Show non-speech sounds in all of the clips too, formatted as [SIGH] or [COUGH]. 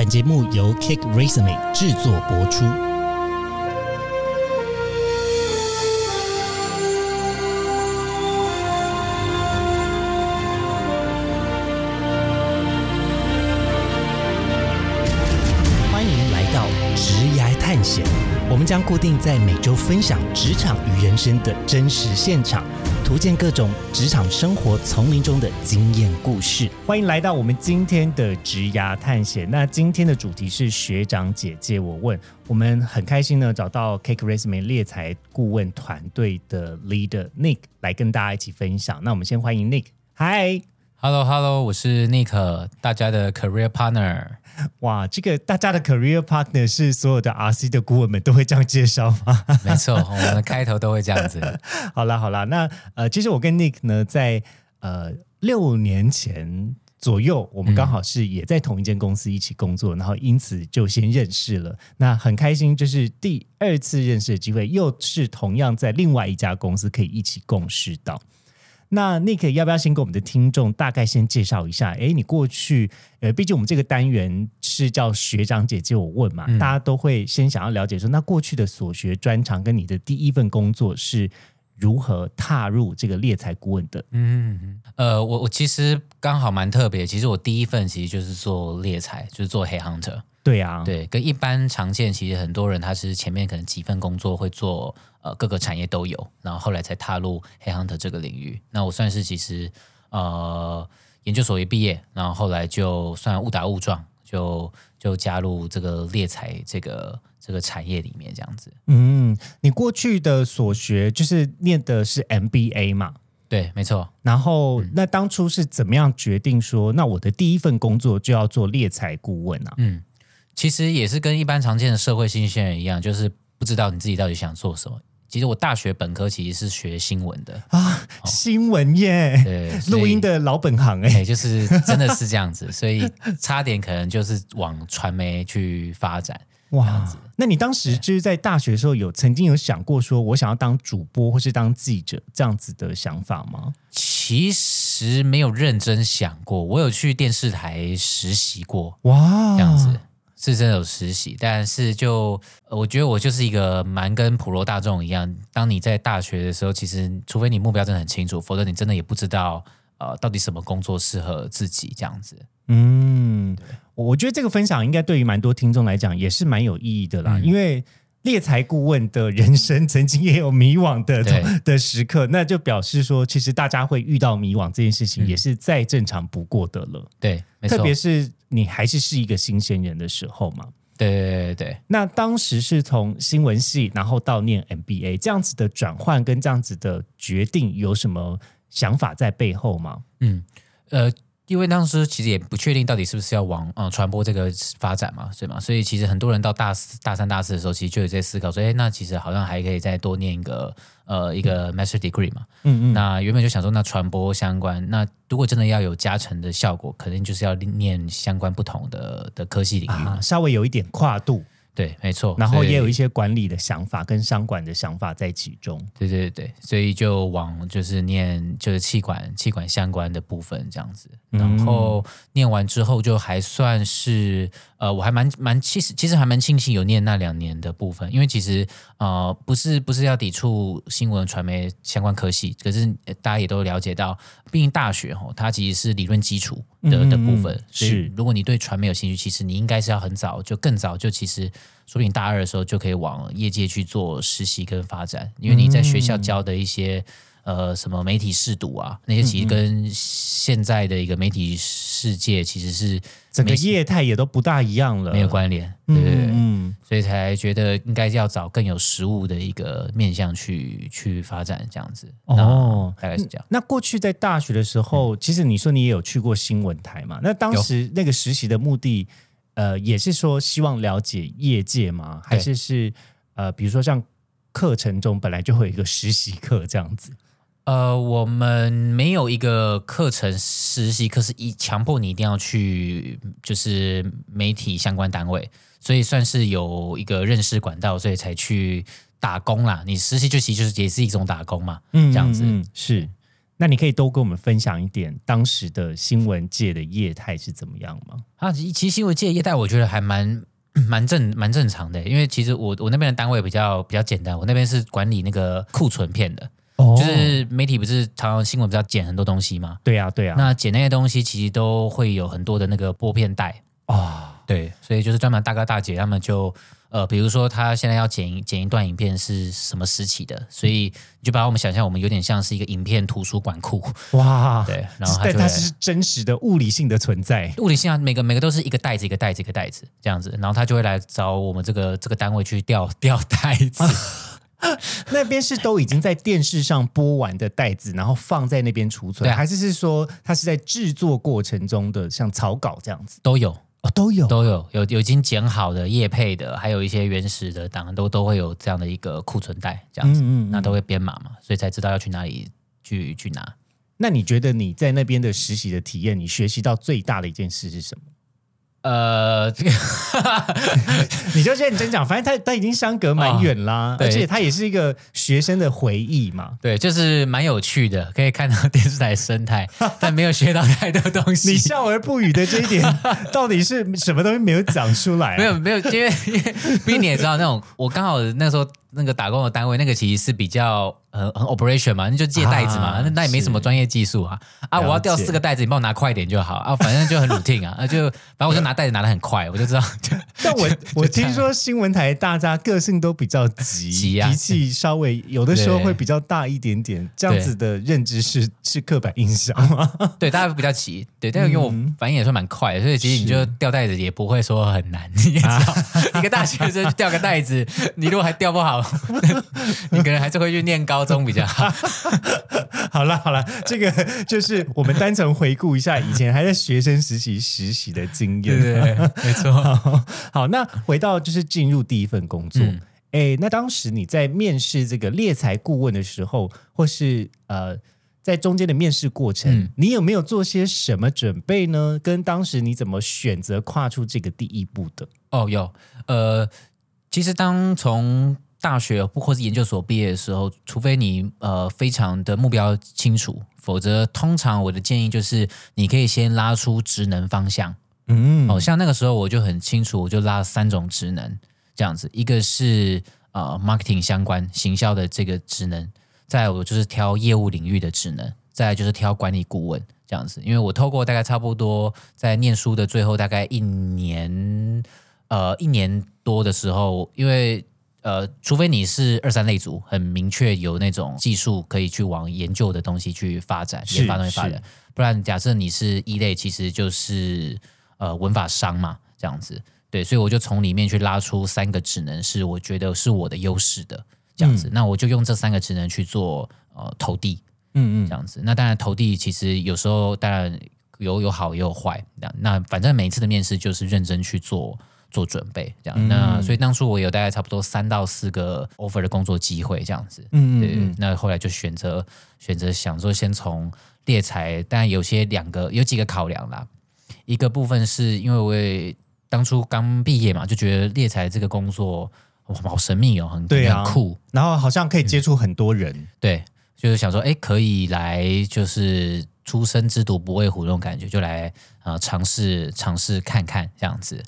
本节目由 Kick Resume 制作播出。欢迎来到职涯探险，我们将固定在每周分享职场与人生的真实现场，图鉴各种职场生活丛林中的经验故事。欢迎来到我们今天的职涯探险。那今天的主题是学长姐姐我问，我们很开心呢找到 Cake Resume 猎才顾问团队的 leader Nick 来跟大家一起分享。那我们先欢迎 Nick，嗨。Hello Hello，我是 Nick，大家的 career partner。哇，这个大家的 career partner 是所有的 RC 的顾问们都会这样介绍吗？[LAUGHS] 没错，我们的开头都会这样子。[LAUGHS] 好啦好啦，那呃，其实我跟 Nick 呢，在呃六年前左右，我们刚好是也在同一间公司一起工作，然后因此就先认识了。那很开心，就是第二次认识的机会，又是同样在另外一家公司可以一起共事到。那 Nick 要不要先给我们的听众大概先介绍一下？诶，你过去呃，毕竟我们这个单元是叫学长姐姐我问嘛，大家都会先想要了解说，那过去的所学专长跟你的第一份工作是如何踏入这个猎才顾问的？嗯，呃，我我其实刚好蛮特别，其实我第一份其实就是做猎才，就是做黑 hunter。对啊，对，跟一般常见，其实很多人他是前面可能几份工作会做，呃，各个产业都有，然后后来才踏入黑 hunter 这个领域。那我算是其实呃研究所一毕业，然后后来就算误打误撞，就就加入这个猎才这个这个产业里面这样子。嗯，你过去的所学就是念的是 MBA 嘛？对，没错。然后，那当初是怎么样决定说，那我的第一份工作就要做猎财顾问啊？嗯，其实也是跟一般常见的社会新鲜人一样，就是不知道你自己到底想做什么。其实我大学本科其实是学新闻的，啊，新闻耶，对，[LAUGHS] 录音的老本行哎、哎，就是真的是这样子，所以差点可能就是往传媒去发展。哇，那你当时就是在大学的时候有曾经有想过说我想要当主播或是当记者这样子的想法吗？其实没有认真想过，我有去电视台实习过，哇，这样子。是真的有实习，但是就呃我觉得我就是一个蛮跟普罗大众一样，当你在大学的时候，其实除非你目标真的很清楚，否则你真的也不知道呃到底什么工作适合自己这样子。嗯，我我觉得这个分享应该对于蛮多听众来讲也是蛮有意义的啦，嗯因为猎才顾问的人生曾经也有迷惘的对的时刻，那就表示说，其实大家会遇到迷惘这件事情嗯也是再正常不过的了，对，没错，特别是你还是是一个新鲜人的时候嘛。对对对对。那当时是从新闻系，然后到念 MBA 这样子的转换跟这样子的决定，有什么想法在背后吗？嗯，呃，因为当时其实也不确定到底是不是要往呃传播这个发展嘛，对吗？所以其实很多人到大四、大三、大四的时候，其实就有在思考说，哎，那其实好像还可以再多念一个呃一个 master degree 嘛。嗯嗯，那原本就想说，那传播相关，那如果真的要有加成的效果，肯定就是要念相关不同的的科系领域稍微有一点跨度，对，没错。然后也有一些管理的想法跟商管的想法在其中。对对对，所以就往就是念就是气管气管相关的部分这样子，嗯然后念完之后就还算是呃，我还蛮蛮其实其实还蛮庆幸有念那两年的部分，因为其实呃不是不是要抵触新闻传媒相关科系，可是呃大家也都了解到，毕竟大学吼它其实是理论基础的的部分嗯，所以是。如果你对传媒有兴趣，其实你应该是要很早就更早就其实说不定大二的时候就可以往业界去做实习跟发展，因为你在学校教的一些、呃什么媒体试读啊，那些其实跟现在的一个媒体世界其实是整个没业态也都不大一样了，没有关联，对对对，嗯，所以才觉得应该要找更有实物的一个面向去去发展这样子。哦大概是这样。那过去在大学的时候，其实你说你也有去过新闻台嘛？那当时那个实习的目的，呃，也是说希望了解业界吗？还是是呃，比如说像课程中本来就会有一个实习课这样子？呃，我们没有一个课程实习课是一强迫你一定要去，就是媒体相关单位，所以算是有一个认识管道，所以才去打工啦。你实习就其实就是也是一种打工嘛，嗯这样子是。那你可以多跟我们分享一点当时的新闻界的业态是怎么样吗？啊，其其实新闻界业态我觉得还蛮 [CLEARS THROAT] 蛮正蛮正常的，因为其实我我那边的单位比较比较简单，我那边是管理那个库存片的，哦。就是媒体不是常常新闻比较剪很多东西嘛，对呀、对呀、那剪那些东西其实都会有很多的那个拨片带，啊、对，所以就是专门大哥大姐他们就呃，比如说他现在要剪一剪一段影片是什么时期的，所以你就把我们想象我们有点像是一个影片图书馆库，哇，[LAUGHS] 对，然后他但它是真实的物理性的存在。物理性啊，每个每个都是一个袋子一个袋子一个袋子这样子，然后他就会来找我们这个这个单位去调调袋子，[LAUGHS] [LAUGHS] 那边是都已经在电视上播完的袋子，然后放在那边储存，还是是说它是在制作过程中的像草稿这样子？都有哦，都有。都有有有已经剪好的叶配的，还有一些原始的档案都都会有这样的一个库存袋这样子，嗯嗯嗯那都会编码嘛，所以才知道要去哪里去去拿。那你觉得你在那边的实习的体验，你学习到最大的一件事是什么？呃，这个 [LAUGHS] 你就认真讲，反正他他已经相隔蛮远啦，哦而且他也是一个学生的回忆嘛。对，就是蛮有趣的，可以看到电视台生态，[LAUGHS] 但没有学到太多东西。你笑而不语的这一点，到底是什么东西没有讲出来、啊？[LAUGHS] 没有没有，因为因为毕竟你也知道，那种我刚好那时候那个打工的单位，那个其实是比较呃很 operation 嘛，那就借袋子嘛，啊那那也没什么专业技术啊。啊，我要掉四个袋子，你帮我拿快一点就好。啊，反正就很 routine 啊，啊就反正我就拿袋子拿的很快，我就知道 [LAUGHS] 但我 [LAUGHS] 我听说新闻台大家个性都比较急，急啊。脾气稍微有的时候会比较大一点点，这样子的认知是是刻板印象吗？[LAUGHS] 对大家比较急，对，但是因为我反应也算蛮快的，所以其实你就掉袋子也不会说很难，你也知道，一个大学生掉个袋子，你如果还掉不好，[LAUGHS] 你可能还是会去念高中比较好。[LAUGHS] 好了好了，这个就是我们单纯回顾一下以前还在学生实习实习的经验。对对对，没错。[LAUGHS] 好，好，那回到就是进入第一份工作，嗯哎、那当时你在面试这个猎才顾问的时候，或是呃，在中间的面试过程，嗯你有没有做些什么准备呢？跟当时你怎么选择跨出这个第一步的？哦，有，呃，其实当从大学或是研究所毕业的时候，除非你呃非常的目标清楚，否则通常我的建议就是你可以先拉出职能方向。嗯，哦，像那个时候我就很清楚，我就拉了三种职能，这样子，一个是呃 marketing 相关行销的这个职能，再来我就是挑业务领域的职能，再就是挑管理顾问这样子，因为我透过大概差不多在念书的最后大概一年，呃一年多的时候，因为呃，除非你是二三类组，很明确有那种技术可以去往研究的东西去发展，研发东西发展，不然假设你是一类，其实就是呃文法商嘛，这样子。对，所以我就从里面去拉出三个职能，是我觉得是我的优势的这样子。那我就用这三个职能去做呃投递，嗯这样子。那当然投递其实有时候当然有有好也有坏，那那反正每一次的面试就是认真去做做准备，这样。那所以当初我有大概差不多三到四个 offer 的工作机会这样子。嗯对，那后来就选择选择想说先从猎才，但有些两个有几个考量啦。一个部分是因为我也当初刚毕业嘛，就觉得猎才这个工作哇好神秘哦，很对啊。很酷，然后好像可以接触很多人，对，就是想说，哎，可以来就是初生之犊不畏虎那种感觉，就来呃尝试尝试看看这样子，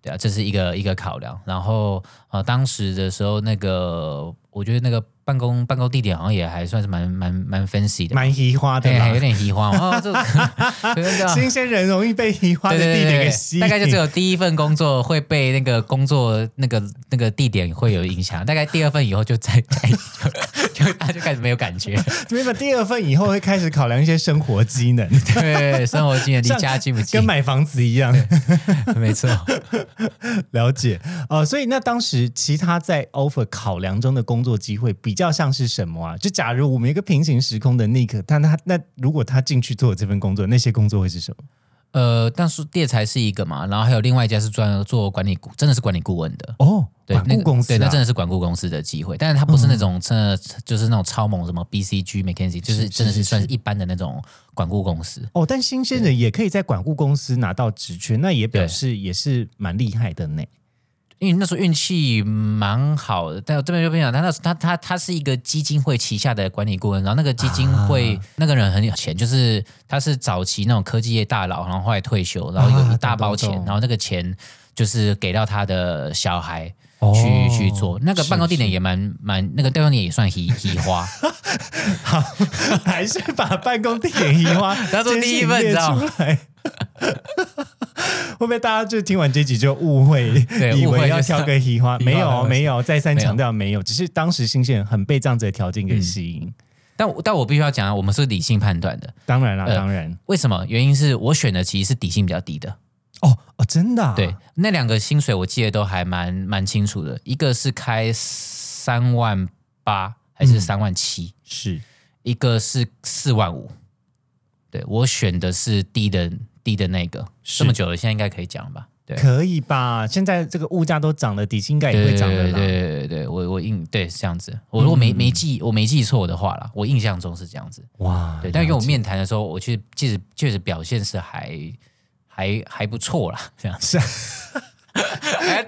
对啊，这是一个一个考量。然后呃，当时的时候，那个我觉得那个办公办公地点好像也还算是蛮蛮蛮 fancy 的，蛮移花的对，还有啦。点移花。哦，这 [LAUGHS] 新鲜人容易被移花的地对对对对点给吸引，大概就只有第一份工作会被那个工作那个那个地点会有影响，大概第二份以后就再再 [LAUGHS] 就就他就开始没有感觉，没有第二份以后会开始考量一些生活机能，对，生活机能离家近不近。跟？买房子一样。没错，了解，呃，所以那当时其他在 offer 考量中的工作机会比较像是什么啊？就假如我们一个平行时空的 Nick，但他那如果他进去做这份工作，那些工作会是什么？呃，但是猎才是一个嘛，然后还有另外一家是专做管理顾，真的是管理顾问的。哦，对，管那个顾公司、啊，对，那真的是管顾公司的机会，但是他不是那种真的就是那种超猛什么 BCG、McKinsey，就是是真的是算是一般的那种管顾公司。哦，但新鲜人也可以在管顾公司拿到职缺，那也表示也是蛮厉害的呢。因为那时候运气蛮好的，但我这边就分享，他那时他他他是一个基金会旗下的管理顾问，然后那个基金会、啊那个人很有钱，就是他是早期那种科技业大佬，然后后来退休，然后有一大包钱，然后那个钱就是给到他的小孩。哦去去做。那个是办公地点也蛮蛮那个办公地点也算移移花，[LAUGHS] 好，[LAUGHS] 还是把办公地点移花 [LAUGHS] 当做第一份列你知道出来。会不会大家就听完这集就误会，以为要挑个移花？没有，没有，再三强调没有，只是当时新鲜人很被这样子的条件给吸引。但我但我必须要讲啊，我们是理性判断的，当然啦，呃当然，为什么？原因是我选的其实是底薪比较低的，哦哦，真的啊，对，那两个薪水我记得都还蛮蛮清楚的，一个是开三万八还是三万七、是一个是四万五。对我选的是低的低的那个，是这么久了，现在应该可以讲吧？对，可以吧？现在这个物价都涨了，底薪应该也对会涨的啦。对对对对，我我印对是这样子。我如果没、没记我没记错的话啦，我印象中是这样子。哇，对，但因为我面谈的时候，我去其实确实表现是还还还不错啦，这样子。[LAUGHS] 还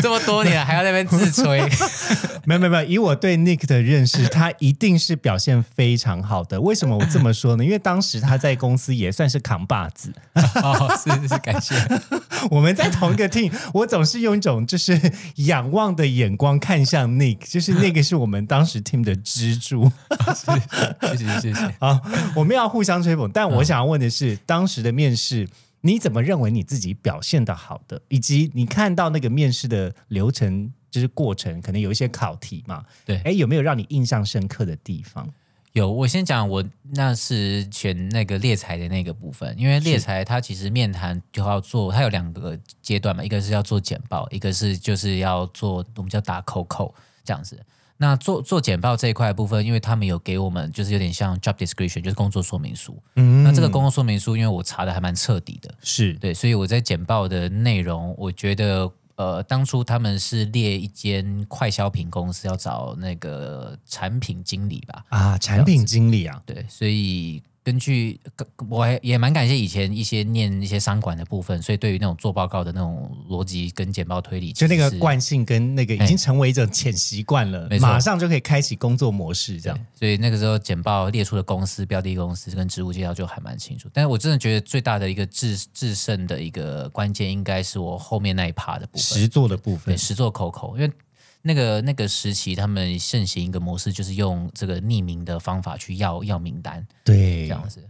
这么多年了，还要在那边自吹，[LAUGHS] 没有没有没有，以我对 Nick 的认识，他一定是表现非常好的。为什么我这么说呢？因为当时他在公司也算是扛把子，[LAUGHS] 哦，是是，感谢。我们在同一个 team，我总是用一种就是仰望的眼光看向 Nick，就是那个是我们当时 team 的支柱。谢谢谢谢。好，我们要互相吹捧，但我想要问的是，当时的面试。你怎么认为你自己表现的好的，以及你看到那个面试的流程，就是过程，可能有一些考题嘛？对哎，有没有让你印象深刻的地方？有，我先讲我那是选那个猎才的那个部分，因为猎才它其实面谈就要做，它有两个阶段嘛，一个是要做简报，一个是就是要做我们叫打扣扣这样子。那做做简报这一块部分，因为他们有给我们就是有点像 job description，就是工作说明书。嗯。那这个工作说明书，因为我查的还蛮彻底的，是。对，所以我在简报的内容，我觉得呃，当初他们是列一间快消品公司要找那个产品经理吧，啊，产品经理啊，对，所以根据我还也蛮感谢以前一些念一些商管的部分，所以对于那种做报告的那种逻辑跟简报推理，就那个惯性跟那个已经成为一种潜习惯了，马上就可以开启工作模式，这样。所以那个时候简报列出的公司、标的公司跟职务介绍就还蛮清楚。但是我真的觉得最大的一个制制胜的一个关键，应该是我后面那一趴的部分，实做的部分。对，实做口口，因为那个那个时期他们盛行一个模式，就是用这个匿名的方法去要要名单，对这样子。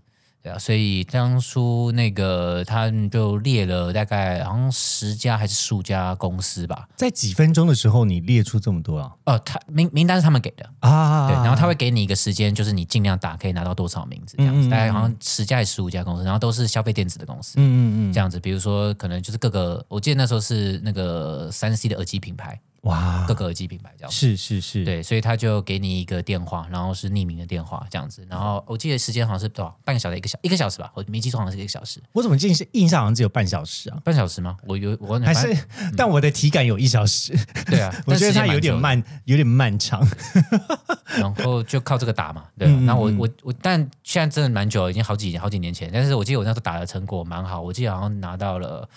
对啊，所以当初那个他们就列了大概好像十家还是十五家公司吧。在几分钟的时候，你列出这么多啊？哦，他名名单是他们给的，啊，对，然后他会给你一个时间，就是你尽量打可以拿到多少名字这样子，嗯嗯嗯大概好像十家还是十五家公司，然后都是消费电子的公司，嗯嗯嗯，这样子。比如说，可能就是各个，我记得那时候是那个三 C 的耳机品牌，哇。各，个耳机品牌这样。是是是，对，所以他就给你一个电话，然后是匿名的电话这样子，然后我记得时间好像是多少，半个小时，一个小一个小时吧，我没记错，好像是一个小时，我怎么记是印象好像只有半小时啊？半小时吗？我有我还是 [LAUGHS] 但我的体感有一小时，对啊，[LAUGHS] 我觉得它但时间久的，有点慢，有点漫长。[LAUGHS] 然后就靠这个打嘛，对啊、嗯嗯然后我嗯。我我，但现在真的蛮久了，已经好几好几年前，但是我记得我那时候打的成果蛮好，我记得好像拿到了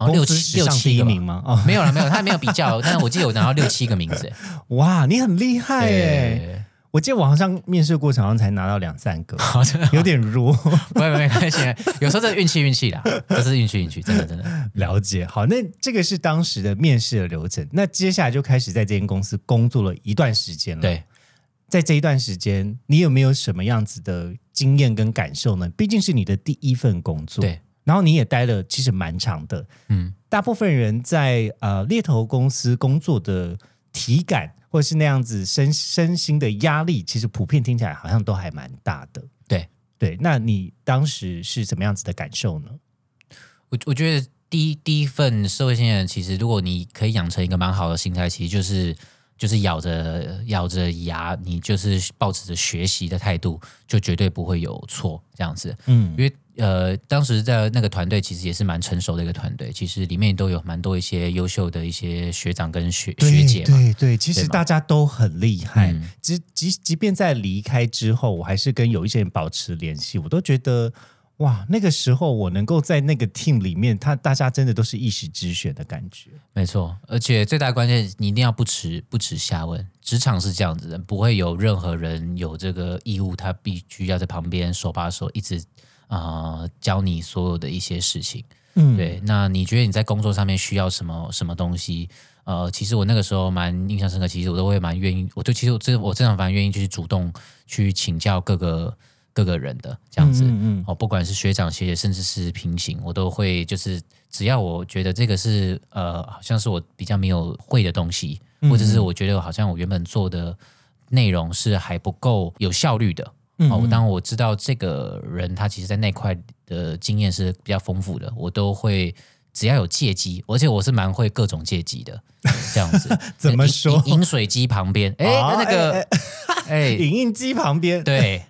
好像六七六七个名吗？哦，没有了没有，他没有比较，[LAUGHS] 但是我记得我拿到六七个名字，哇，你很厉害耶！我记得我好像面试过程好像才拿到两三个，好真的有点弱。[LAUGHS] 不会不会没关系，有时候这运气运气啦，这是运气运气，真的真的。了解，好，那这个是当时的面试的流程。那接下来就开始在这间公司工作了一段时间了。，对，在这一段时间，你有没有什么样子的经验跟感受呢？毕竟是你的第一份工作，对，然后你也待了其实蛮长的。嗯，大部分人在呃猎头公司工作的体感，或者是那样子身身心的压力，其实普遍听起来好像都还蛮大的。对对，那你当时是怎么样子的感受呢？我我觉得第一第一份社会新人，其实如果你可以养成一个蛮好的心态，其实就是就是咬着咬着牙，你就是抱持着学习的态度，就绝对不会有错这样子。嗯因为呃，当时在那个团队其实也是蛮成熟的一个团队，其实里面都有蛮多一些优秀的一些学长跟学学姐嘛。对对，其实大家都很厉害。嗯即即即便在离开之后，我还是跟有一些人保持联系，我都觉得哇，那个时候我能够在那个 team 里面，他大家真的都是一时之选的感觉。没错，而且最大关键，你一定要不耻不耻下问。职场是这样子的，不会有任何人有这个义务，他必须要在旁边手把手一直啊、教你所有的一些事情。嗯，对，那你觉得你在工作上面需要什么什么东西？呃，其实我那个时候蛮印象深刻，其实我都会蛮愿意，我就其实我真我真的蛮愿意，就是主动去请教各个各个人的这样子。嗯嗯哦，不管是学长学姐，甚至是平行，我都会就是只要我觉得这个是呃，好像是我比较没有会的东西，或者是我觉得好像我原本做的内容是还不够有效率的。嗯哦，当我知道这个人他其实在那块的经验是比较丰富的，我都会只要有借机，而且我是蛮会各种借机的，这样子。[LAUGHS] 怎么说？饮饮水机旁边，哎、哦那个，哎、[LAUGHS] 影印机旁边，对，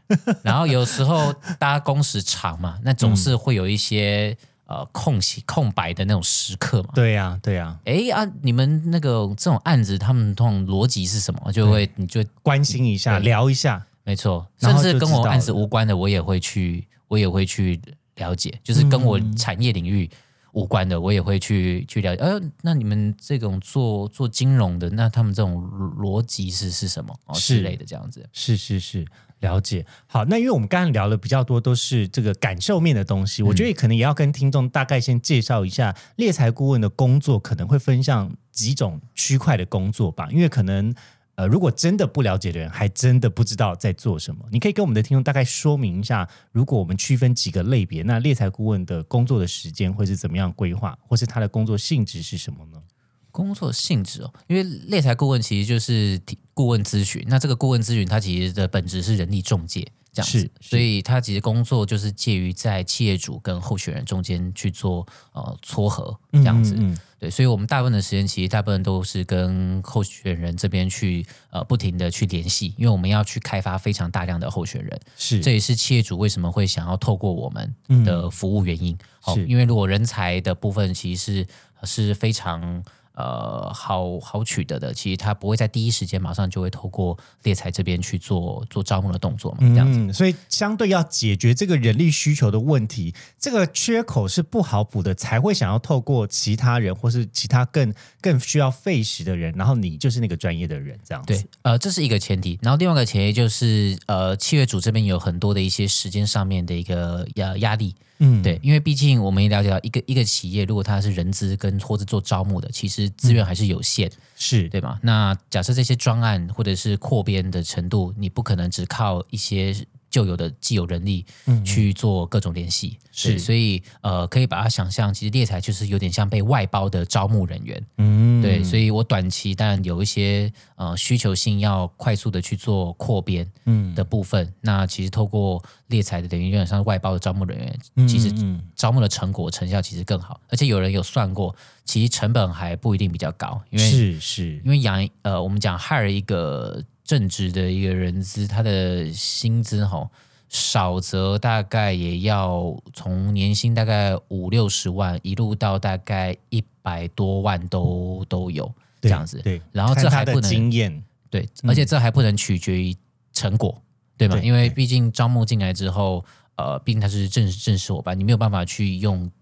然后有时候大家工时长嘛，那总是会有一些、呃空隙空白的那种时刻嘛。对呀、对呀、哎啊，你们那个这种案子，他们通常逻辑是什么？就会你就关心一下，聊一下，没错，甚至跟我案子无关的，我也会去，我也会去了解，就是跟我嗯产业领域无关的，我也会去去了解。呃，那你们这种做做金融的，那他们这种逻辑是是什么哦是之类的这样子？是是是，了解。好，那因为我们刚刚聊的比较多都是这个感受面的东西，我觉得可能也要跟听众大概先介绍一下猎财顾问的工作，可能会分向几种区块的工作吧，因为可能。呃，如果真的不了解的人，还真的不知道在做什么。你可以跟我们的听众大概说明一下，如果我们区分几个类别，那猎财顾问的工作的时间会是怎么样规划，或是他的工作性质是什么呢？工作性质哦，因为猎财顾问其实就是顾问咨询，那这个顾问咨询它其实的本质是人力中介这样子，所以他其实工作就是介于在企业主跟候选人中间去做呃撮合这样子。嗯嗯。对，所以我们大部分的时间其实大部分都是跟候选人这边去呃不停的去联系，因为我们要去开发非常大量的候选人，是。这也是企业主为什么会想要透过我们的服务原因。好、是。因为如果人才的部分其实是是非常呃好好取得的，其实他不会在第一时间马上就会透过猎才这边去做做招募的动作嘛，这样子。嗯，所以相对要解决这个人力需求的问题，这个缺口是不好补的，才会想要透过其他人或是其他更更需要费时的人，然后你就是那个专业的人，这样子。对，呃，这是一个前提，然后另外一个前提就是，呃，契约组这边有很多的一些时间上面的一个压压力，嗯，对，因为毕竟我们也了解到，一个一个企业如果它是人资跟或者做招募的，其实资源还是有限，是，对吧？那假设这些专案或者是扩编的程度，你不可能只靠一些旧有的既有人力去做各种联系，是。所以呃，可以把它想象，其实猎才就是有点像被外包的招募人员，嗯，对，所以我短期当然有一些呃需求性要快速的去做扩编嗯。的部分，那其实透过猎才的等于有点像是外包的招募人员，其实嗯。招募的成果成效其实更好，而且有人有算过，其实成本还不一定比较高，因为是是，因为养呃我们讲 hire 一个正职的一个人资，他的薪资哦少则大概也要从年薪大概五六十万一路到大概一百多万都都有这样子，对，然后这还不能经验，对，而且这还不能取决于成果，对吗？对因为毕竟招募进来之后，呃，毕竟他是正正式伙伴，你没有办法去用计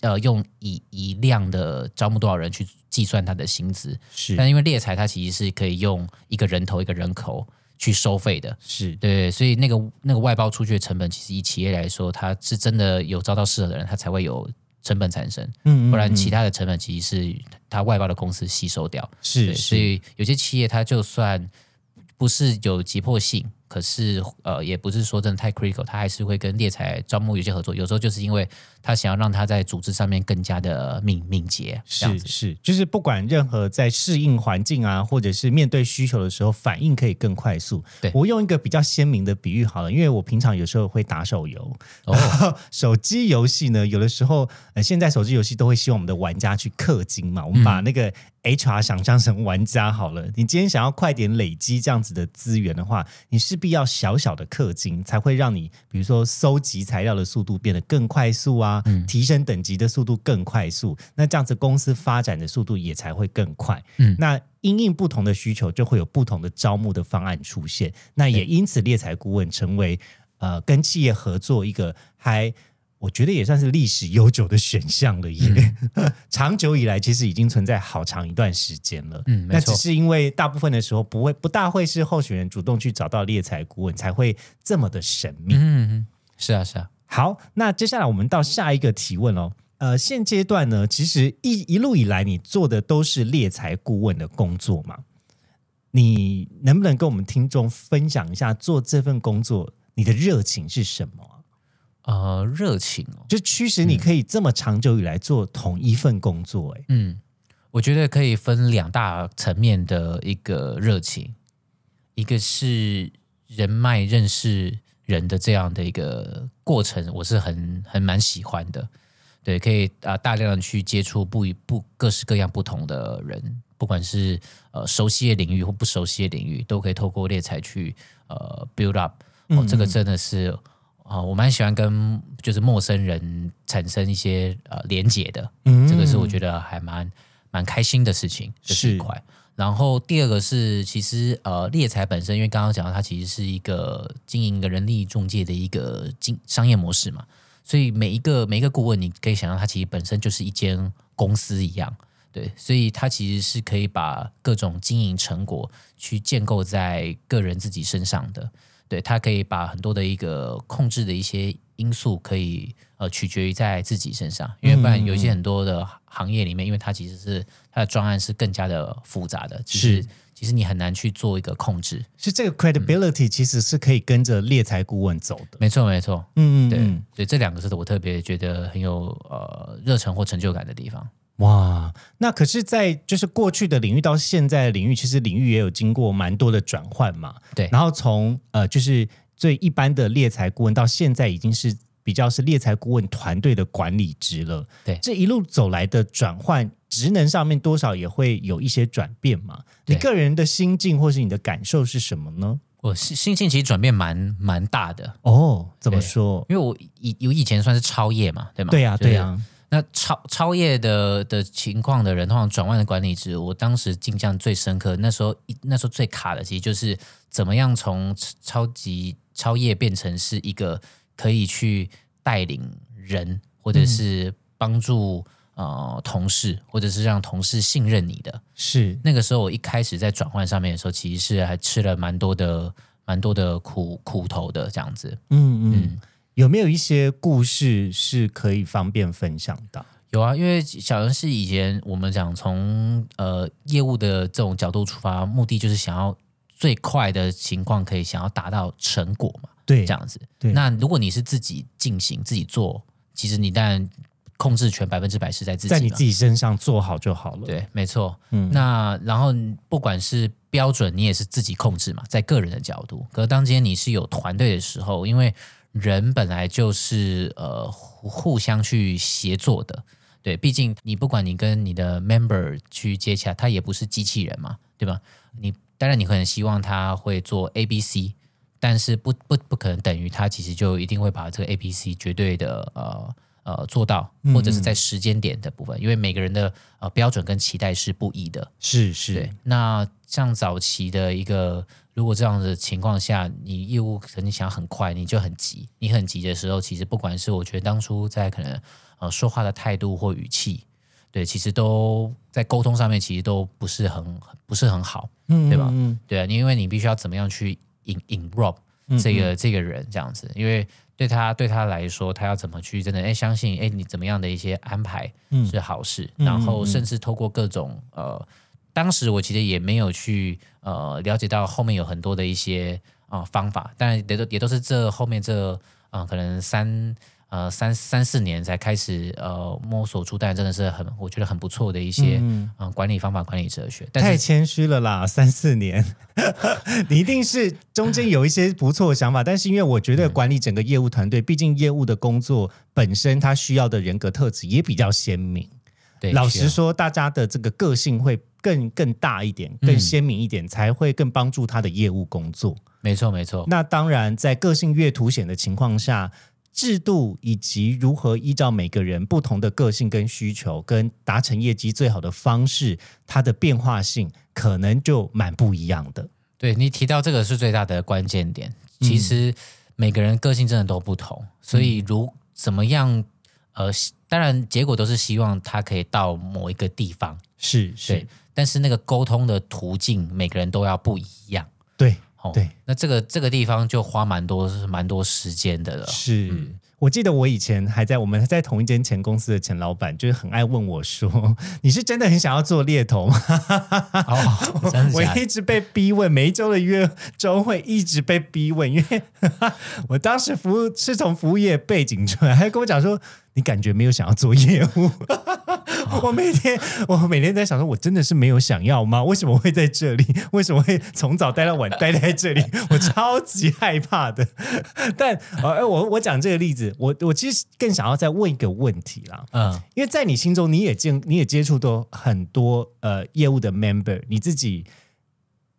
呃用以以量的招募多少人去计算他的薪资，是。但因为猎才它其实是可以用一个人头一个人口去收费的，是，对，所以那个那个外包出去的成本，其实以企业来说，它是真的有招到适合的人，它才会有成本产生，嗯不然其他的成本其实是它外包的公司吸收掉。是对，所，以有些企业它就算不是有急迫性，可是呃，也不是说真的太 critical，他还是会跟猎才招募有些合作。有时候就是因为他想要让他在组织上面更加的敏敏捷。是是，就是不管任何在适应环境啊，或者是面对需求的时候，反应可以更快速。对我用一个比较鲜明的比喻好了，因为我平常有时候会打手游，哦，[LAUGHS] 手机游戏呢，有的时候呃，现在手机游戏都会希望我们的玩家去氪金嘛，我们把那个 HR 想象成玩家好了。你今天想要快点累积这样子的资源的话，你势必要小小的氪金，才会让你比如说搜集材料的速度变得更快速啊，提升等级的速度更快速。那这样子公司发展的速度也才会更快。嗯那因应不同的需求，就会有不同的招募的方案出现。那也因此，猎才顾问成为呃跟企业合作一个还我觉得也算是历史悠久的选项了耶。嗯 [LAUGHS] 长久以来，其实已经存在好长一段时间了。嗯没错那只是因为大部分的时候不会不大会是候选人主动去找到猎财顾问，才会这么的神秘。嗯嗯，是啊是啊，好，那接下来我们到下一个提问哦。呃，现阶段呢，其实一一路以来你做的都是猎财顾问的工作嘛？你能不能跟我们听众分享一下做这份工作你的热情是什么啊？呃，热情哦，就驱使你可以这么长久以来做同一份工作、欸？嗯，我觉得可以分两大层面的一个热情，一个是人脉认识人的这样的一个过程，我是很很蛮喜欢的。对，可以啊、大量的去接触不一不各式各样不同的人，不管是呃熟悉的领域或不熟悉的领域，都可以透过猎才去呃 build up。哦，这个真的是啊、我蛮喜欢跟就是陌生人产生一些呃连结的。嗯这个是我觉得还蛮蛮开心的事情，这是一块。然后第二个是，其实呃，猎财本身，因为刚刚讲到它其实是一个经营一个人力中介的一个经商业模式嘛，所以每一个每一个顾问，你可以想象它其实本身就是一间公司一样，对，所以它其实是可以把各种经营成果去建构在个人自己身上的。对，他可以把很多的一个控制的一些因素，可以呃取决于在自己身上，因为不然有一些很多的行业里面，因为它其实是它的专案是更加的复杂的，其实是其实你很难去做一个控制。是这个 credibility 其实是可以跟着猎财顾问走的。没错，没错，嗯嗯对，所以这两个是我特别觉得很有呃热忱或成就感的地方。哇，那可是，在就是过去的领域到现在的领域，其实领域也有经过蛮多的转换嘛。对然后从呃，就是最一般的猎财顾问到现在已经是比较是猎财顾问团队的管理职了。对这一路走来的转换，职能上面多少也会有一些转变嘛。你个人的心境或是你的感受是什么呢？我心心境其实转变蛮蛮大的，哦，怎么说？因为我以我以前算是超业嘛，对吗？对呀、就是对呀、那超超业的的情况的人，通常转换的管理职，我当时印象最深刻，那时候一那时候最卡的，其实就是怎么样从超级超业变成是一个可以去带领人，或者是帮助、呃同事，或者是让同事信任你的。是那个时候我一开始在转换上面的时候，其实是还吃了蛮多的蛮多的苦苦头的这样子。嗯嗯。有没有一些故事是可以方便分享的？有啊，因为小人是以前我们讲从呃业务的这种角度出发，目的就是想要最快的情况可以想要达到成果嘛，对，这样子。对那如果你是自己进行自己做，其实你当然控制权百分之百是在自己，在你自己身上做好就好了。，对，没错。嗯那然后不管是标准，你也是自己控制嘛，在个人的角度。可是当今天你是有团队的时候，因为人本来就是呃互互相去协作的，对，毕竟你不管你跟你的 member 去接洽，他也不是机器人嘛，对吧？你当然你可能希望他会做 A、B、C，但是不不不可能等于他其实就一定会把这个 A、B、C 绝对的呃呃做到，或者是在时间点的部分，因为每个人的呃标准跟期待是不一的。是是对，，那像早期的一个，如果这样的情况下，你业务可能想很快，你就很急，你很急的时候，其实不管是我觉得当初在可能呃说话的态度或语气，对，其实都在沟通上面其实都不是很不是很好，嗯对吧？嗯对啊，因为你必须要怎么样去引引 rob 这个、这个人这样子，因为对他对他来说，他要怎么去真的哎相信哎你怎么样的一些安排是好事，然后甚至透过各种呃，当时我其实也没有去呃了解到后面有很多的一些啊、呃方法，但也都也都是这后面这啊、呃可能三。呃，三三四年才开始呃摸索出，但真的是很我觉得很不错的一些嗯、呃管理方法、管理哲学。太谦虚了啦，三四年，你一定是中间有一些不错的想法，但是因为我觉得管理整个业务团队，毕竟业务的工作本身，它需要的人格特质也比较鲜明。对，老实说，大家的这个个性会更更大一点，嗯更鲜明一点，才会更帮助他的业务工作。没错没错，那当然，在个性越凸显的情况下，制度以及如何依照每个人不同的个性跟需求，跟达成业绩最好的方式，它的变化性可能就蛮不一样的。对你提到这个是最大的关键点。其实每个人个性真的都不同，所以如怎么样？呃，当然结果都是希望他可以到某一个地方，是对是，，但是那个沟通的途径每个人都要不一样。对哦，对，那这个这个地方就花蛮多蛮多时间的了。是。嗯我记得我以前还在我们在同一间前公司的前老板，就是很爱问我说：“ [LAUGHS] 你是真的很想要做猎头吗？” [LAUGHS] 哦，[LAUGHS] 我？一直被逼问，每一周的约周会一直被逼问，因为我当时服务是从服务业背景出来，还跟我讲说你感觉没有想要做业务。[LAUGHS] 我每天我每天在想说，我真的是没有想要吗？为什么会在这里？为什么会从早待到晚待在这里？[LAUGHS] 我超级害怕的。但呃，我我讲这个例子，我我其实更想要再问一个问题啦。嗯因为在你心中，你也见你也接触到很多呃业务的 member，你自己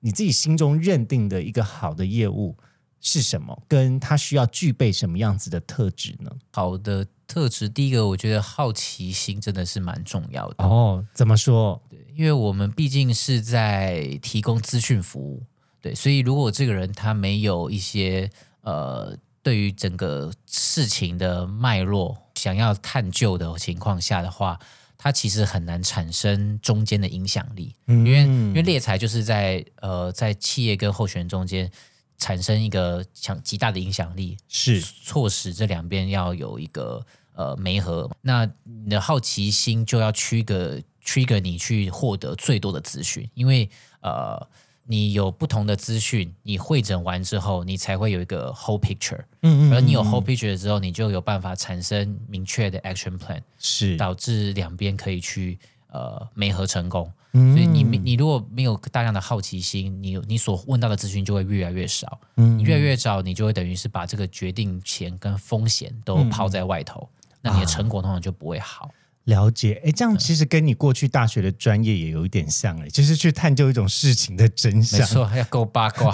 你自己心中认定的一个好的业务是什么？跟他需要具备什么样子的特质呢？好的特质，第一个我觉得好奇心真的是蛮重要的。哦，怎么说？对因为我们毕竟是在提供资讯服务，对，所以如果这个人他没有一些呃，对于整个事情的脉络想要探究的情况下的话，他其实很难产生中间的影响力，因因为因为猎才就是在呃在企业跟候选人中间产生一个强极大的影响力，是。促使这两边要有一个呃媒合，那你的好奇心就要 trigger trigger 你去获得最多的资讯，因为呃你有不同的资讯，你会诊完之后，你才会有一个 whole picture，嗯而你有 whole picture 之后，你就有办法产生明确的 action plan，是。导致两边可以去呃媒合成功。嗯所以你你如果没有大量的好奇心，你你所问到的资讯就会越来越少。嗯你越来越少，你就会等于是把这个决定权跟风险都抛在外头，那你的成果通常就不会好。了解。哎，这样其实跟你过去大学的专业也有一点像，哎，就是去探究一种事情的真没相。错，要够八卦。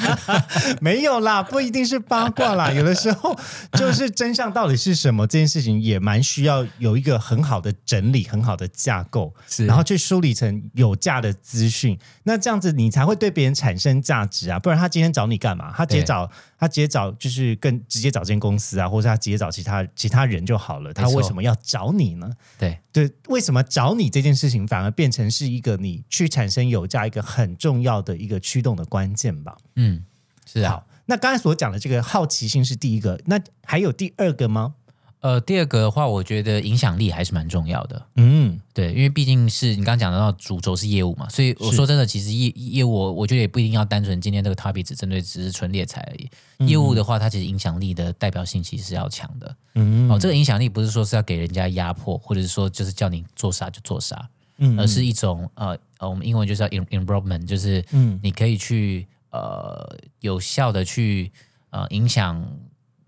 [LAUGHS] 没有啦，不一定是八卦啦，[LAUGHS] 有的时候就是真相到底是什么，这件事情也蛮需要有一个很好的整理、很好的架构，然后去梳理成有价的资讯。那这样子你才会对别人产生价值啊，不然他今天找你干嘛？他直接找他直接找就是更直接找间公司啊，或者他直接找其他其他人就好了。他为什么要找你呢？对，对，为什么找你这件事情反而变成是一个你去产生有价一个很重要的一个驱动的关键吧？嗯，是啊好。，那刚才所讲的这个好奇心是第一个，那还有第二个吗？呃，第二个的话，我觉得影响力还是蛮重要的。嗯，对，因为毕竟是你刚刚讲到主轴是业务嘛，所以我说真的，其实业业务我我觉得也不一定要单纯今天这个 topic 只针对只是纯猎才而已。业务的话，它其实影响力的代表性其实是要强的。嗯哦，这个影响力不是说是要给人家压迫，或者是说就是叫你做啥就做啥，嗯而是一种呃呃，我们英文就叫 in involvement，就是嗯你可以去呃有效的去呃影响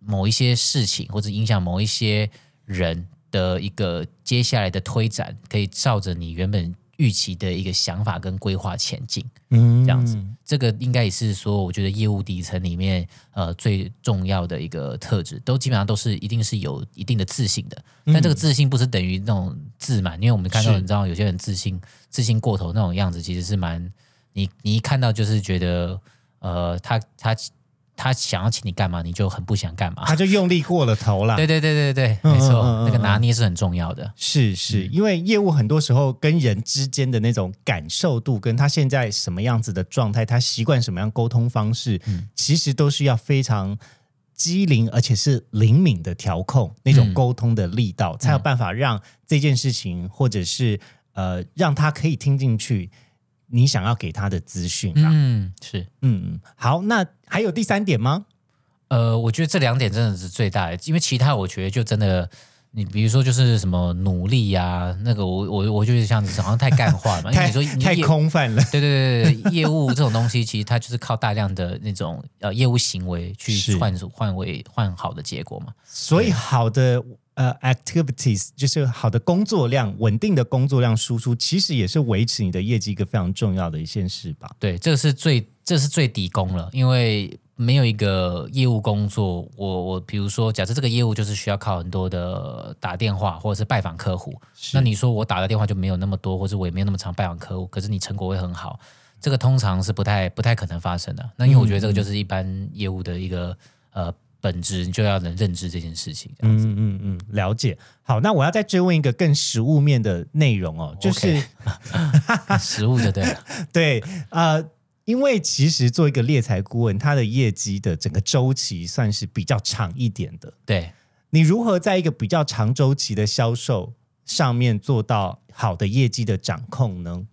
某一些事情，或者影响某一些人的一个接下来的推展，可以照着你原本预期的一个想法跟规划前进。嗯这样子，这个应该也是说，我觉得业务底层里面呃最重要的一个特质，都基本上都是一定是有一定的自信的。但这个自信不是等于那种自满，因为我们看到你知道有些人自信自信过头那种样子，其实是蛮你你一看到就是觉得呃他他他想要请你干嘛，你就很不想干嘛。他就用力过了头了。对对对对对，嗯没错，那个拿捏是很重要的。是是，因为业务很多时候跟人之间的那种感受度，跟他现在什么样子的状态，他习惯什么样沟通方式，其实都是要非常机灵而且是灵敏的调控那种嗯沟通的力道，才有办法让这件事情，或者是呃，让他可以听进去你想要给他的资讯啊。嗯，是。嗯，好，那还有第三点吗？呃，我觉得这两点真的是最大的，因为其他我觉得就真的，你比如说就是什么努力呀、那个我我我就是像好像太干话了嘛，[LAUGHS] 因为你说你太空泛了。对对对对，业务这种东西其实它就是靠大量的那种呃业务行为去换换为换好的结果嘛。所以好的呃 activities 就是好的工作量、稳定的工作量输出，其实也是维持你的业绩一个非常重要的一件事吧。对，这个是最这是最底工了，因为没有一个业务工作，我我比如说，假设这个业务就是需要靠很多的打电话或者是拜访客户，那你说我打的电话就没有那么多，或者我也没有那么常拜访客户，可是你成果会很好，这个通常是不太不太可能发生的。那因为我觉得这个就是一般业务的一个呃本质，你就要能认知这件事情。这样子，嗯嗯嗯，了解。好，那我要再追问一个更实物面的内容哦，就是 [LAUGHS] 实物就对了。[LAUGHS] 对，呃，因为其实做一个猎财顾问，他的业绩的整个周期算是比较长一点的。对，你如何在一个比较长周期的销售上面做到好的业绩的掌控呢？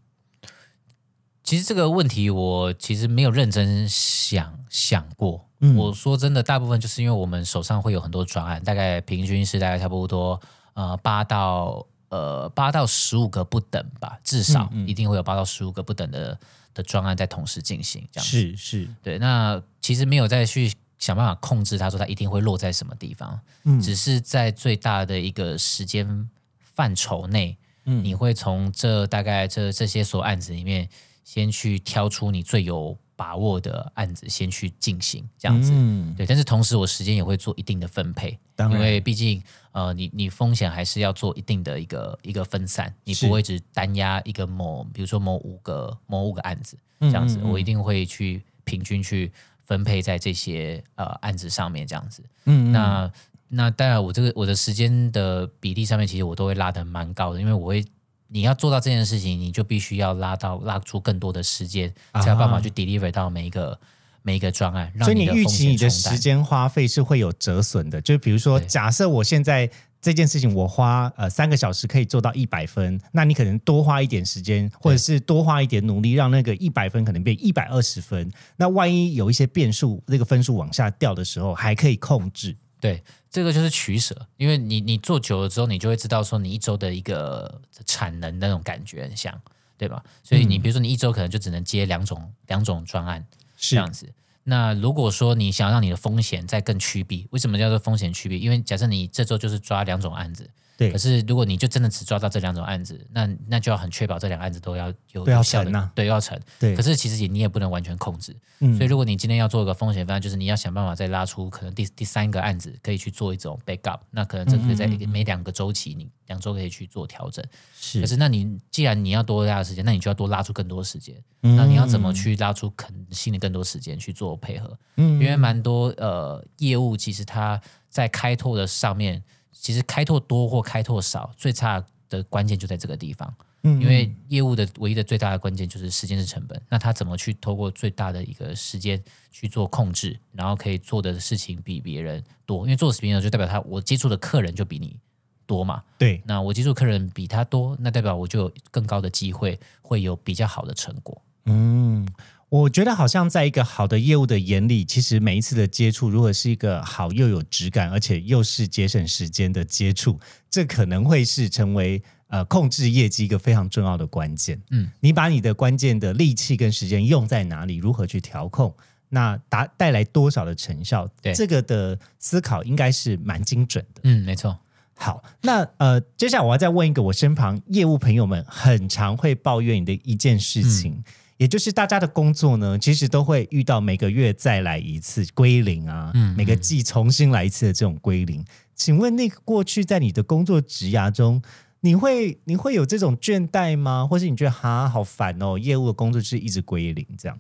其实这个问题我其实没有认真想想过。嗯。我说真的，大部分就是因为我们手上会有很多专案，大概平均是大概差不多呃八到呃八到十五个不等吧，至少一定会有八到十五个不等的的专案在同时进行，这样子。是是，对，那其实没有再去想办法控制它，说它一定会落在什么地方，嗯。只是在最大的一个时间范畴内，嗯。你会从这大概这这些所案子里面，先去挑出你最有把握的案子，先去进行这样子。嗯，对，但是同时我时间也会做一定的分配，因为毕竟呃，你你风险还是要做一定的一个一个分散，你不会只单压一个某，比如说某五个某五个案子嗯这样子，嗯嗯我一定会去平均去分配在这些呃案子上面这样子。嗯，嗯那那当然，我这个我的时间的比例上面，其实我都会拉的蛮高的，因为我会。你要做到这件事情，你就必须要拉到拉出更多的时间，才有办法去 deliver 到每一个、每一个专案，所以你预期你的时间花费是会有折损的，就比如说，假设我现在这件事情我花呃三个小时可以做到一百分，那你可能多花一点时间，或者是多花一点努力，让那个一百分可能变一百二十分。那万一有一些变数，这个分数往下掉的时候，还可以控制。对，这个就是取舍，因为你你做久了之后，你就会知道说你一周的一个产能那种感觉很像，对吧？所以你比如说你一周可能就只能接两种两种专案是这样子。那如果说你想要让你的风险再更趋避，为什么叫做风险趋避？因为假设你这周就是抓两种案子，对。可是如果你就真的只抓到这两种案子，那那就要很确保这两个案子都要有效的成啊。对，要成。对，可是其实你你也不能完全控制，嗯。所以如果你今天要做一个风险方案，就是你要想办法再拉出可能第第三个案子可以去做一种 backup，那可能这个在每两个周期，你两周可以去做调整。是。可是那你既然你要多拉的时间，那你就要多拉出更多时间。嗯。那你要怎么去拉出可能性的更多时间去做配合？嗯。因为蛮多呃业务其实它在开拓的上面，其实开拓多或开拓少，最差的关键就在这个地方。嗯因为业务的唯一的最大的关键就是时间是成本，那他怎么去透过最大的一个时间去做控制，然后可以做的事情比别人多，因为做的别人就代表他我接触的客人就比你多嘛，对，那我接触客人比他多，那代表我就有更高的机会会有比较好的成果。嗯，我觉得好像在一个好的业务的眼里，其实每一次的接触，如果是一个好又有质感，而且又是节省时间的接触，这可能会是成为呃控制业绩一个非常重要的关键。嗯，你把你的关键的力气跟时间用在哪里，如何去调控，那达带来多少的成效，对这个的思考应该是蛮精准的。嗯，没错。好，那呃，接下来我要再问一个我身旁业务朋友们很常会抱怨你的一件事情，嗯也就是大家的工作呢，其实都会遇到每个月再来一次归零啊，嗯每个季重新来一次的这种归零。请问那个过去在你的工作职涯中，你会你会有这种倦怠吗？或是你觉得哈好烦哦，业务的工作就是一直归零这样？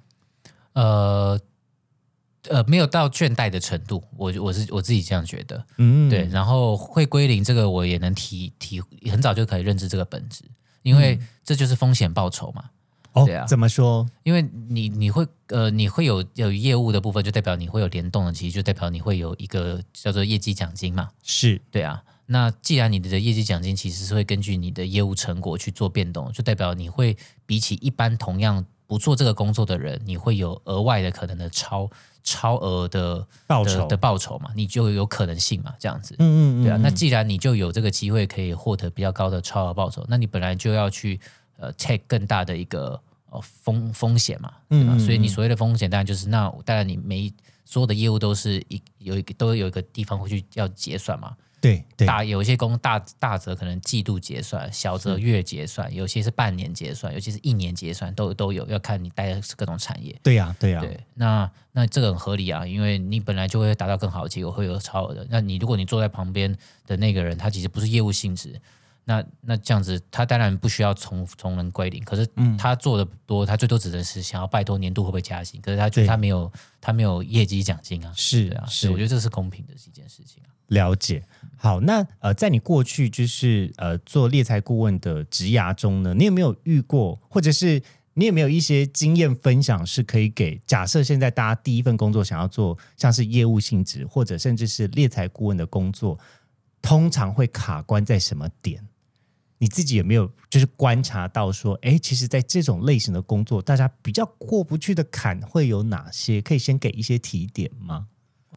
呃呃，没有到倦怠的程度，我我是我自己这样觉得。嗯，对，然后会归零这个我也能提提，很早就可以认知这个本质，因为这就是风险报酬嘛。哦，对啊怎么说？因为你你会呃你会有有业务的部分，就代表你会有联动的，其实就代表你会有一个叫做业绩奖金嘛。是对啊，那既然你的业绩奖金其实是会根据你的业务成果去做变动，就代表你会比起一般同样不做这个工作的人，你会有额外的可能的超超额的报酬的的报酬嘛，你就有可能性嘛，这样子。嗯嗯嗯，对啊，那嗯既然你就有这个机会可以获得比较高的超额报酬，那你本来就要去呃 take 更大的一个呃风风险嘛，对吧？嗯嗯所以你所谓的风险，当然就是那当然你每一所有的业务都是一有一个都有一个地方会去要结算嘛。对对，大有一些公大大则可能季度结算，小则月结算，有些是半年结算，有些是一年结算，都都有，要看你待的是各种产业。对呀对呀，对，那那这个很合理啊，因为你本来就会达到更好的结果，会有超额的。那你如果你坐在旁边的那个人，他其实不是业务性质，那那这样子，他当然不需要从从人归零，可是他做的多，他最多只能是想要拜托年度会不会加薪，可是他觉得他没有他没有业绩奖金啊，是啊，是我觉得这是公平的一件事情啊。了解。好，那呃，在你过去就是呃做猎才顾问的职涯中呢，你有没有遇过，或者是你有没有一些经验分享，是可以给假设现在大家第一份工作想要做像是业务性质，或者甚至是猎才顾问的工作，通常会卡关在什么点？你自己有没有就是观察到说，哎，其实，在这种类型的工作，大家比较过不去的坎会有哪些？可以先给一些提点吗？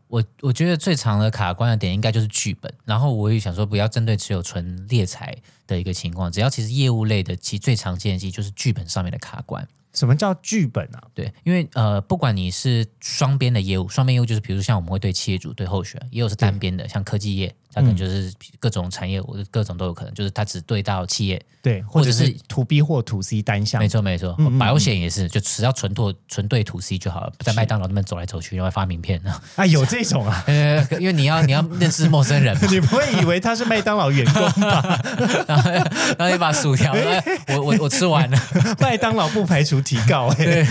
我我觉得最长的卡关的点应该就是剧本，然后我也想说不要针对只有纯猎才的一个情况，只要其实业务类的，其实最常见的其实就是剧本上面的卡关。什么叫剧本啊？对，因为呃，不管你是双边的业务，双边业务就是比如像我们会对企业主、对候选人，也有是单边的，像科技业，它可能就是各种产业，我各种都有可能，就是它只对到企业。对，或者是是 to B 或 to C 单向没。错没错，保险也是，就只要纯做纯对 to C 就好了，在麦当劳那边走来走去，然后发名片呢。啊，有这种啊？[LAUGHS] 呃，因为你要你要认识陌生人嘛，[LAUGHS] 你不会以为他是麦当劳员工吧？[LAUGHS] 然后然后一把薯条，哎我我我吃完了。麦当劳不排除提告、欸。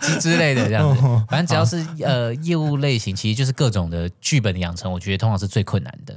之之类的这样子哦，反正只要是呃业务类型，其实就是各种的剧本的养成，我觉得通常是最困难的。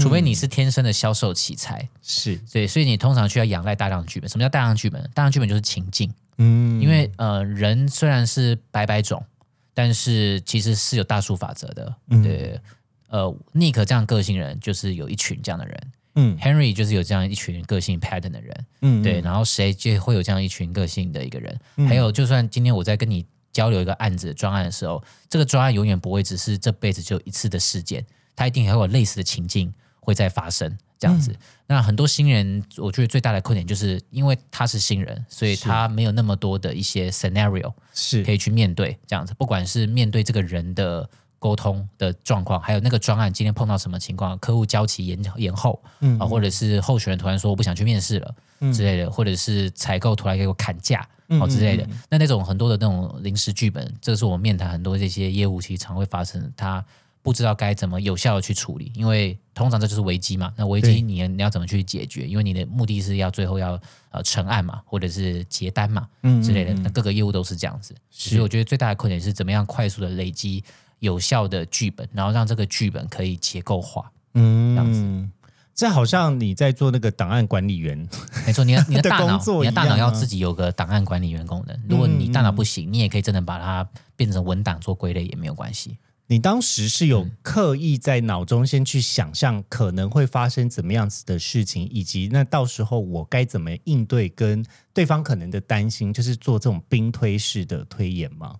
除非你是天生的销售奇才，是，对，所以你通常需要仰赖大量剧本。什么叫大量剧本？大量剧本就是情境，嗯，因为呃人虽然是百百种，但是其实是有大数法则的。对，呃，Nick 这样个性人就是有一群这样的人。嗯。Henry 就是有这样一群个性 pattern 的人，嗯对，然后谁就会有这样一群个性的一个人。还有，就算今天我在跟你交流一个案子专案的时候，这个专案永远不会只是这辈子就一次的事件，它一定还会有类似的情境会再发生。这样子，那很多新人，我觉得最大的困点就是因为他是新人，所以他没有那么多的一些 scenario 是可以去面对。这样子，不管是面对这个人的沟通的状况，还有那个专案今天碰到什么情况，客户交期延延后，嗯啊，或者是候选人突然说我不想去面试了、之类的，或者是采购突然给我砍价。嗯哦之类的，那那种很多的那种临时剧本，这是我面谈很多这些业务其实常会发生的，他不知道该怎么有效的去处理，因为通常这就是危机嘛。那危机你你要怎么去解决？因为你的目的是要最后要呃成案嘛，或者是结单嘛嗯之类的。那各个业务都是这样子，所以我觉得最大的困难是怎么样快速的累积有效的剧本，然后让这个剧本可以结构化。嗯这样子，这好像你在做那个档案管理员，没错，你的你的的 [LAUGHS] 大脑你的大脑要自己有个档案管理员功能。如果你大脑不行，你也可以真的把它变成文档做归类也没有关系。你当时是有刻意在脑中先去想象可能会发生怎么样子的事情，以及那到时候我该怎么应对跟对方可能的担心，就是做这种兵推式的推演吗？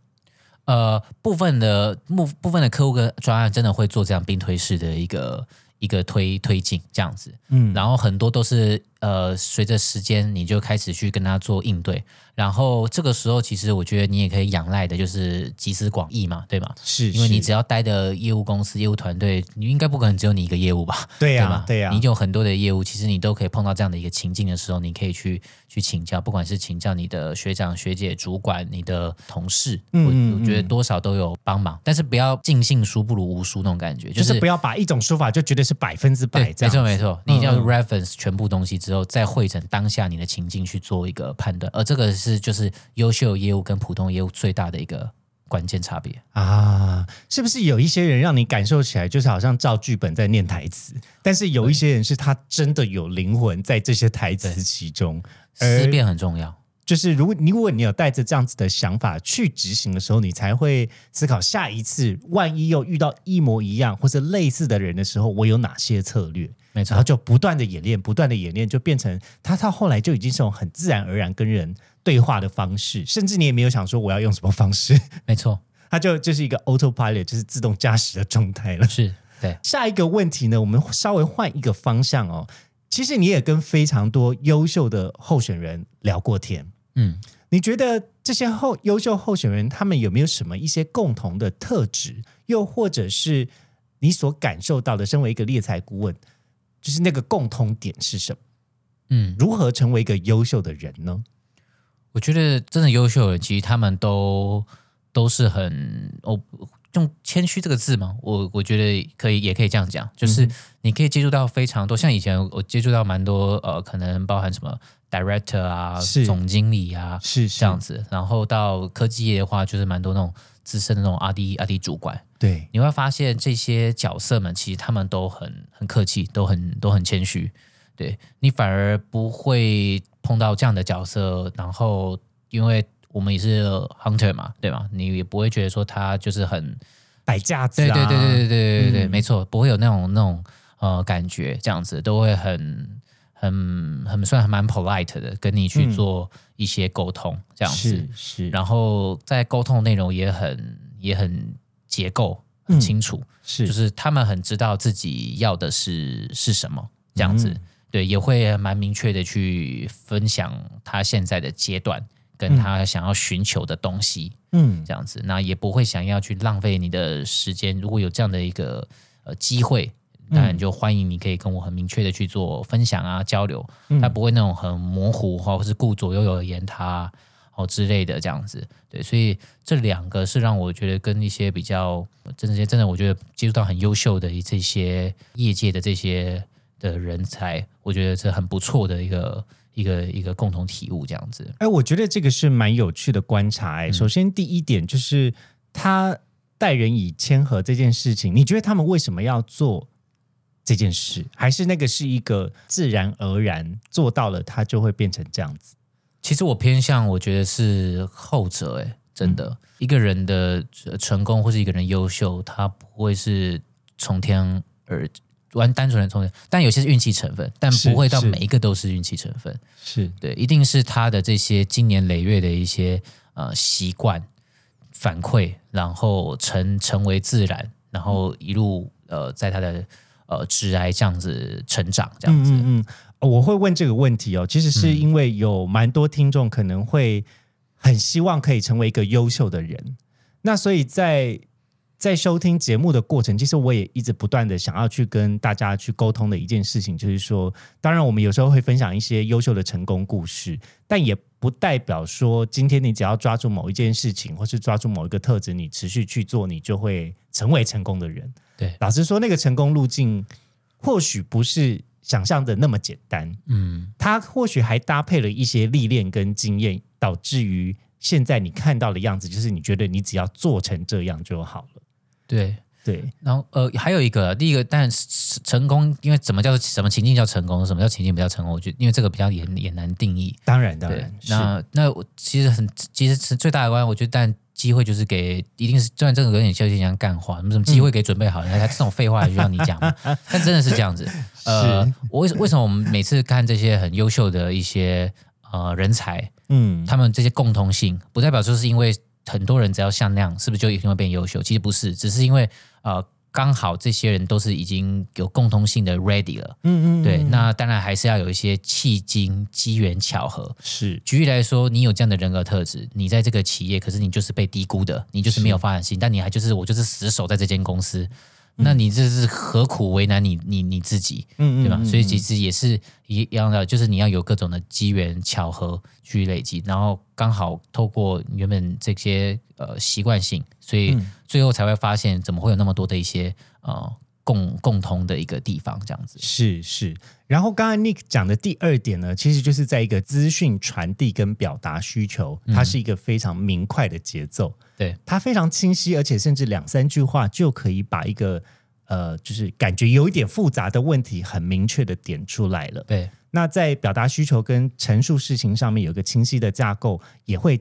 呃，部分的部部分的客户跟专案真的会做这样兵推式的一个一个推推进这样子，嗯，然后很多都是呃随着时间你就开始去跟他做应对，然后这个时候其实我觉得你也可以仰赖的就是集思广益嘛，对吗？是因为你只要待的业务公司、业务团队，你应该不可能只有你一个业务吧？对呀、吧？对呀、你有很多的业务，其实你都可以碰到这样的一个情境的时候，你可以去去请教，不管是请教你的学长、学姐、主管、你的同事，嗯我我觉得多少都有帮忙，但是不要尽信书不如无书那种感觉，就是是不要把一种说法就觉得是百分之百，没这样子。错没错，你一定要嗯 reference 全部东西之后，再汇成当下你的情境去做一个判断，而这个是就是优秀业务跟普通业务最大的一个关键差别。啊，是不是有一些人让你感受起来就是好像照剧本在念台词，但是有一些人是他真的有灵魂在这些台词其中。思辨很重要，就是如果你如果你有带着这样子的想法去执行的时候，你才会思考下一次万一又遇到一模一样或者类似的人的时候，我有哪些策略？没错然后，就不断的演练，不断的演练，就变成他到后来就已经是种很自然而然跟人对话的方式，甚至你也没有想说我要用什么方式，[LAUGHS] 没错，他就就是一个 autopilot，就是自动驾驶的状态了。是对。下一个问题呢，我们稍微换一个方向哦。其实你也跟非常多优秀的候选人聊过天，嗯，你觉得这些后优秀候选人他们有没有什么一些共同的特质，又或者是你所感受到的，身为一个猎才顾问，就是那个共通点是什么？嗯，如何成为一个优秀的人呢？我觉得真的优秀的人，其实他们都都是很哦，用谦虚这个字吗？我我觉得可以，也可以这样讲，就是你可以接触到非常多，像以前我接触到蛮多，呃，可能包含什么 director 啊、是总经理啊，是这样子。然后到科技业的话，就是蛮多那种资深的那种阿迪阿迪主管，对，你会发现这些角色们其实他们都很很客气，都很都很谦虚。对你反而不会碰到这样的角色，然后因为我们也是 hunter 嘛，对吗？你也不会觉得说他就是很摆架子、啊，对对对对对对对对，嗯没错，不会有那种那种呃感觉，这样子都会很很很算还蛮 polite 的，跟你去嗯做一些沟通，这样子是。是，然后在沟通内容也很也很结构很嗯清楚，是。就是他们很知道自己要的是是什么，这样子，嗯。对，也会蛮明确的去分享他现在的阶段跟他想要寻求的东西，嗯。这样子，那也不会想要去浪费你的时间。如果有这样的一个呃机会，当然就欢迎你可以跟我很明确的去做分享啊交流，他不会那种很模糊或或是顾左右而言他哦之类的这样子。对，所以这两个是让我觉得跟一些比较真的真的，我觉得接触到很优秀的这些业界的这些的人才，我觉得是很不错的一个一个一个共同体悟这样子。哎，我觉得这个是蛮有趣的观察。哎，首先第一点就是他待人以谦和这件事情，你觉得他们为什么要做这件事？还是那个是一个自然而然做到了，他就会变成这样子？其实我偏向，我觉得是后者、欸，真的，一个人的呃成功或是一个人优秀，他不会是从天而完单纯的从天，但有些是运气成分，但不会到每一个都是运气成分。是对，一定是他的这些经年累月的一些呃习惯反馈，然后成成为自然，然后一路呃在他的呃直癌这样子成长，这样子。嗯嗯嗯，我会问这个问题哦，其实是因为有蛮多听众可能会很希望可以成为一个优秀的人，那所以在在收听节目的过程，其实我也一直不断的想要去跟大家去沟通的一件事情，就是说，当然我们有时候会分享一些优秀的成功故事，但也不代表说今天你只要抓住某一件事情，或是抓住某一个特质，你持续去做，你就会成为成功的人。对老实说，那个成功路径或许不是想象的那么简单，嗯，它或许还搭配了一些历练跟经验，导致于现在你看到的样子，就是你觉得你只要做成这样就好了。对。对，然后呃，还有一个，第一个，但是成功，因为怎么叫做什么情境叫成功，什么叫情境不叫成功？我觉得，因为这个比较也也难定义。当然当然，，那那我其实很，其实是最大的关，我觉得，但机会就是给，一定是，虽然这个有点像就像干话，什么什么机会给准备好人，他这种废话 [LAUGHS] 就让你讲嘛，但真的是这样子。呃，我为为什么我们每次看这些很优秀的一些呃人才，嗯，他们这些共通性，不代表说是因为很多人只要像那样，是不是就一定会变优秀？其实不是，只是因为呃，刚好这些人都是已经有共通性的 ready 了。嗯嗯，对，那当然还是要有一些契机、机缘巧合。是举例来说，你有这样的人格特质，你在这个企业，可是你就是被低估的，你就是没有发展性，但你还就是我就是死守在这间公司，那你这是何苦为难你你你自己？嗯对吧？所以其实也是一样的，就是你要有各种的机缘巧合去累积，然后刚好透过原本这些呃习惯性，所以最后才会发现怎么会有那么多的一些呃共共同的一个地方，这样子。是是。然后刚才 Nick 讲的第二点呢，其实就是在一个资讯传递跟表达需求，它是一个非常明快的节奏。对，它非常清晰，而且甚至两三句话就可以把一个呃，就是感觉有一点复杂的问题，很明确的点出来了。对，那在表达需求跟陈述事情上面有一个清晰的架构，也会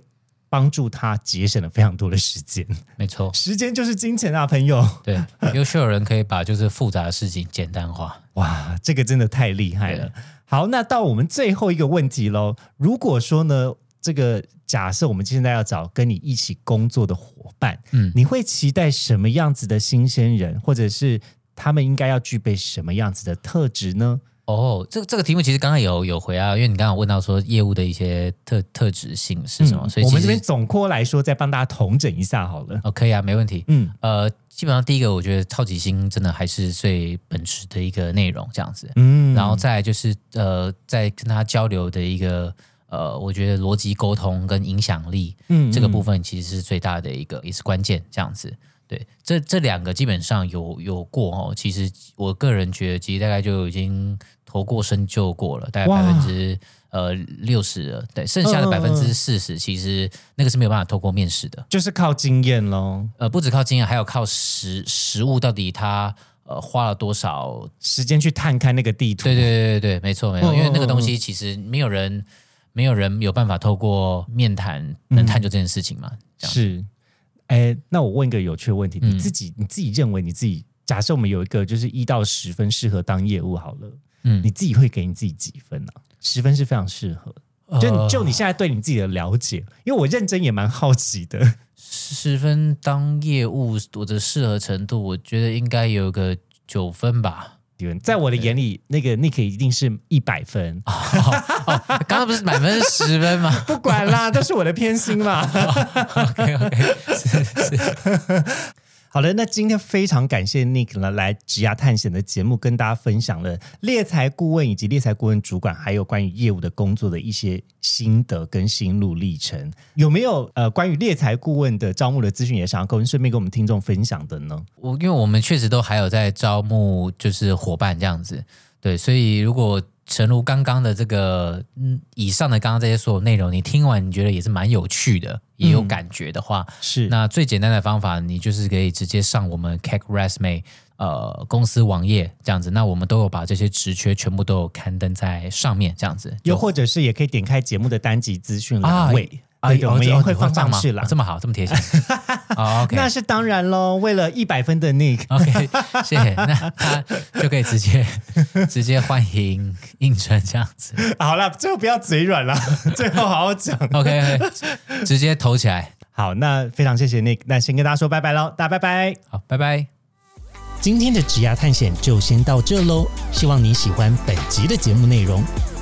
帮助他节省了非常多的时间。没错，时间就是金钱啊，朋友！对，优秀的人可以把就是复杂的事情简单化。[LAUGHS] 哇，这个真的太厉害了。好，那到我们最后一个问题喽。如果说呢，这个假设我们现在要找跟你一起工作的伙伴，嗯你会期待什么样子的新鲜人，或者是他们应该要具备什么样子的特质呢？哦，这个这个题目其实刚刚有有回啊，因为你刚刚有问到说业务的一些特特质性是什么，所以嗯我们这边总括来说，再帮大家统整一下好了。哦可以啊，没问题。嗯呃，基本上第一个，我觉得超级星真的还是最本质的一个内容，这样子。嗯然后再就是呃，在跟他交流的一个呃，我觉得逻辑沟通跟影响力，嗯这个部分其实是最大的一个，也是关键，这样子。对，这这两个基本上有有过哦。其实我个人觉得，其实大概就已经投过身就过了，大概百分之呃六十了。对，剩下的百分之四十，其实那个是没有办法透过面试的。就是靠经验喽，呃，不只靠经验，还有靠实实物到底他呃花了多少？时间去探看那个地图。对对对对对，没错没错，嗯因为那个东西其实没有人没有人有办法透过面谈能探究这件事情嘛。这样是，哎，那我问一个有趣的问题，嗯你自己你自己认为你自己，假设我们有一个就是一到十分适合当业务好了，嗯你自己会给你自己几分呢、十分是非常适合，就就你现在对你自己的了解，因为我认真也蛮好奇的。十分当业务，我的适合程度，我觉得应该有个九分吧。在我的眼里，那个 Nick 一定是一百分，[LAUGHS] 刚刚不是满分是十分吗不管啦，都是我的偏心嘛。？OK OK，是是，好的，那今天非常感谢 Nick 呢来职涯探险的节目，跟大家分享了猎财顾问以及猎财顾问主管，还有关于业务的工作的一些心得跟心路历程。有没有呃关于猎财顾问的招募的资讯，也想要跟顺便跟我们听众分享的呢？我因为我们确实都还有在招募，就是伙伴这样子，对，所以如果诚如刚刚的这个，嗯，以上的刚刚这些所有内容，你听完你觉得也是蛮有趣的，也有感觉的话，是那最简单的方法，你就是可以直接上我们 Cake Resume 呃公司网页这样子，那我们都有把这些职缺全部都有刊登在上面这样子，又或者是也可以点开节目的单集资讯栏位。啊，对对，我们会放上去了哦。这么好，这么贴心。[LAUGHS] 哦 OK，那是当然喽，为了一百分的 Nick，OK，谢谢。那 [LAUGHS] 他就可以直接 [LAUGHS] 直接欢迎应征这样子。好了，最后不要嘴软了，最后好好讲。OK，直接投起来。好，那非常谢谢 Nick，那先跟大家说拜拜喽，大家拜拜。好，拜拜。今天的职涯探险就先到这喽，希望你喜欢本集的节目内容。